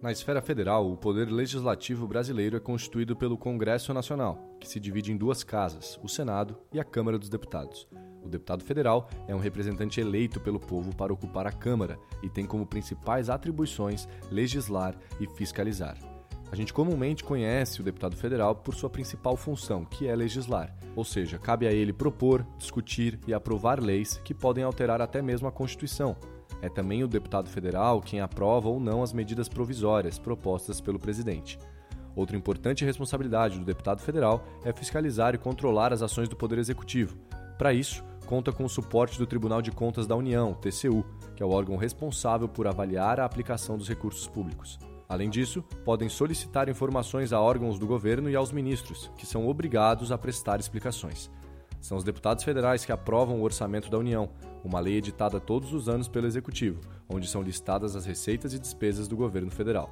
Na esfera federal, o poder legislativo brasileiro é constituído pelo Congresso Nacional, que se divide em duas casas, o Senado e a Câmara dos Deputados. O deputado federal é um representante eleito pelo povo para ocupar a Câmara e tem como principais atribuições legislar e fiscalizar. A gente comumente conhece o deputado federal por sua principal função, que é legislar, ou seja, cabe a ele propor, discutir e aprovar leis que podem alterar até mesmo a Constituição. É também o deputado federal quem aprova ou não as medidas provisórias propostas pelo presidente. Outra importante responsabilidade do deputado federal é fiscalizar e controlar as ações do Poder Executivo. Para isso, conta com o suporte do Tribunal de Contas da União, TCU, que é o órgão responsável por avaliar a aplicação dos recursos públicos. Além disso, podem solicitar informações a órgãos do governo e aos ministros, que são obrigados a prestar explicações. São os deputados federais que aprovam o orçamento da União, uma lei editada todos os anos pelo Executivo, onde são listadas as receitas e despesas do governo federal.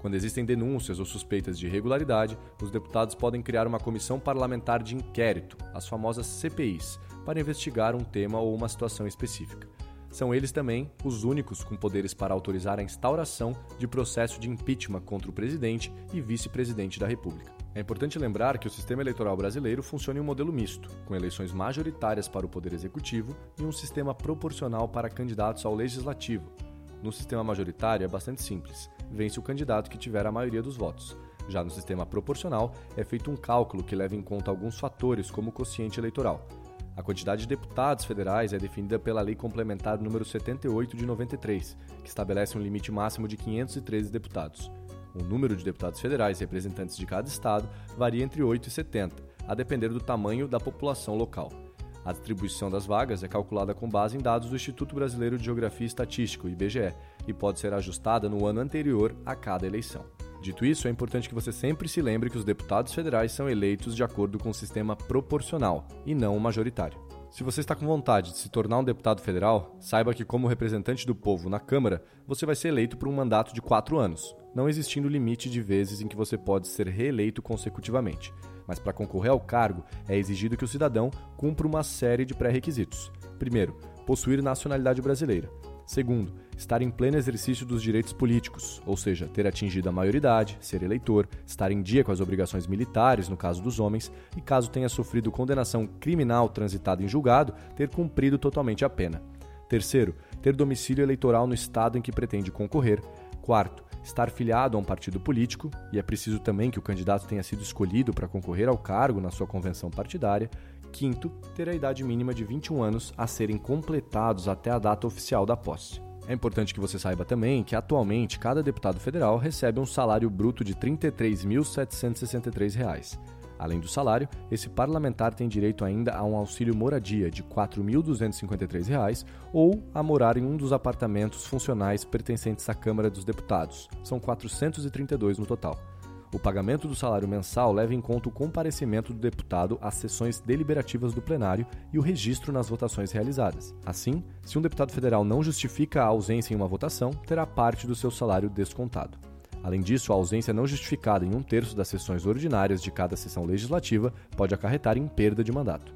Quando existem denúncias ou suspeitas de irregularidade, os deputados podem criar uma comissão parlamentar de inquérito, as famosas CPIs, para investigar um tema ou uma situação específica. São eles também os únicos com poderes para autorizar a instauração de processo de impeachment contra o presidente e vice-presidente da República. É importante lembrar que o sistema eleitoral brasileiro funciona em um modelo misto, com eleições majoritárias para o Poder Executivo e um sistema proporcional para candidatos ao Legislativo. No sistema majoritário é bastante simples: vence o candidato que tiver a maioria dos votos. Já no sistema proporcional, é feito um cálculo que leva em conta alguns fatores, como o quociente eleitoral. A quantidade de deputados federais é definida pela Lei Complementar número 78 de 93, que estabelece um limite máximo de 513 deputados. O número de deputados federais representantes de cada estado varia entre 8 e 70, a depender do tamanho da população local. A distribuição das vagas é calculada com base em dados do Instituto Brasileiro de Geografia e Estatística, IBGE, e pode ser ajustada no ano anterior a cada eleição. Dito isso, é importante que você sempre se lembre que os deputados federais são eleitos de acordo com o sistema proporcional e não o majoritário. Se você está com vontade de se tornar um deputado federal, saiba que, como representante do povo na Câmara, você vai ser eleito por um mandato de quatro anos, não existindo limite de vezes em que você pode ser reeleito consecutivamente. Mas para concorrer ao cargo, é exigido que o cidadão cumpra uma série de pré-requisitos. Primeiro, possuir nacionalidade brasileira. Segundo, estar em pleno exercício dos direitos políticos, ou seja, ter atingido a maioridade, ser eleitor, estar em dia com as obrigações militares, no caso dos homens, e caso tenha sofrido condenação criminal transitada em julgado, ter cumprido totalmente a pena. Terceiro, ter domicílio eleitoral no estado em que pretende concorrer. Quarto, estar filiado a um partido político, e é preciso também que o candidato tenha sido escolhido para concorrer ao cargo na sua convenção partidária. Quinto, ter a idade mínima de 21 anos a serem completados até a data oficial da posse. É importante que você saiba também que atualmente cada deputado federal recebe um salário bruto de R$ 33.763. Além do salário, esse parlamentar tem direito ainda a um auxílio moradia de R$ 4.253 ou a morar em um dos apartamentos funcionais pertencentes à Câmara dos Deputados. São 432 no total. O pagamento do salário mensal leva em conta o comparecimento do deputado às sessões deliberativas do plenário e o registro nas votações realizadas. Assim, se um deputado federal não justifica a ausência em uma votação, terá parte do seu salário descontado. Além disso, a ausência não justificada em um terço das sessões ordinárias de cada sessão legislativa pode acarretar em perda de mandato.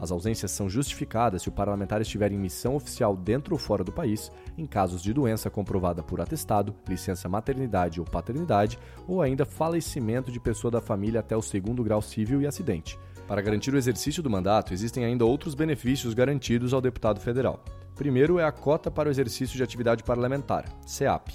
As ausências são justificadas se o parlamentar estiver em missão oficial dentro ou fora do país, em casos de doença comprovada por atestado, licença maternidade ou paternidade, ou ainda falecimento de pessoa da família até o segundo grau civil e acidente. Para garantir o exercício do mandato, existem ainda outros benefícios garantidos ao deputado federal. Primeiro é a cota para o exercício de atividade parlamentar, CEAP.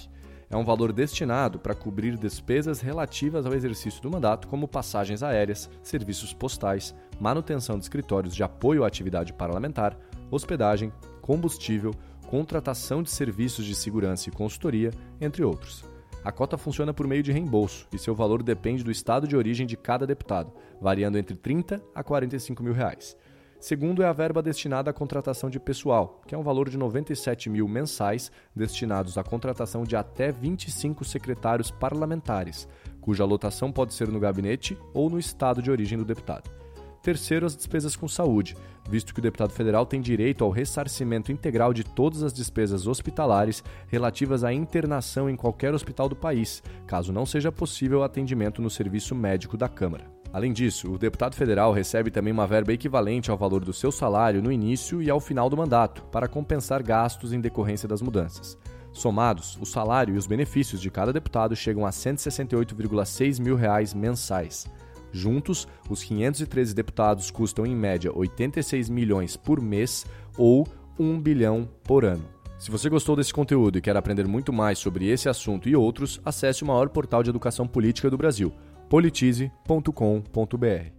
é um valor destinado para cobrir despesas relativas ao exercício do mandato, como passagens aéreas, serviços postais, manutenção de escritórios de apoio à atividade parlamentar, hospedagem, combustível, contratação de serviços de segurança e consultoria, entre outros. A cota funciona por meio de reembolso e seu valor depende do estado de origem de cada deputado, variando entre 30 a 45 mil reais. Segundo é a verba destinada à contratação de pessoal, que é um valor de 97 mil mensais destinados à contratação de até 25 secretários parlamentares, cuja lotação pode ser no gabinete ou no estado de origem do deputado. Terceiro, as despesas com saúde, visto que o deputado federal tem direito ao ressarcimento integral de todas as despesas hospitalares relativas à internação em qualquer hospital do país, caso não seja possível atendimento no serviço médico da Câmara. Além disso, o deputado federal recebe também uma verba equivalente ao valor do seu salário no início e ao final do mandato, para compensar gastos em decorrência das mudanças. Somados, o salário e os benefícios de cada deputado chegam a 168,6 mil reais mensais. Juntos, os 513 deputados custam em média 86 milhões por mês ou 1 bilhão por ano. Se você gostou desse conteúdo e quer aprender muito mais sobre esse assunto e outros, acesse o maior portal de educação política do Brasil, politize.com.br.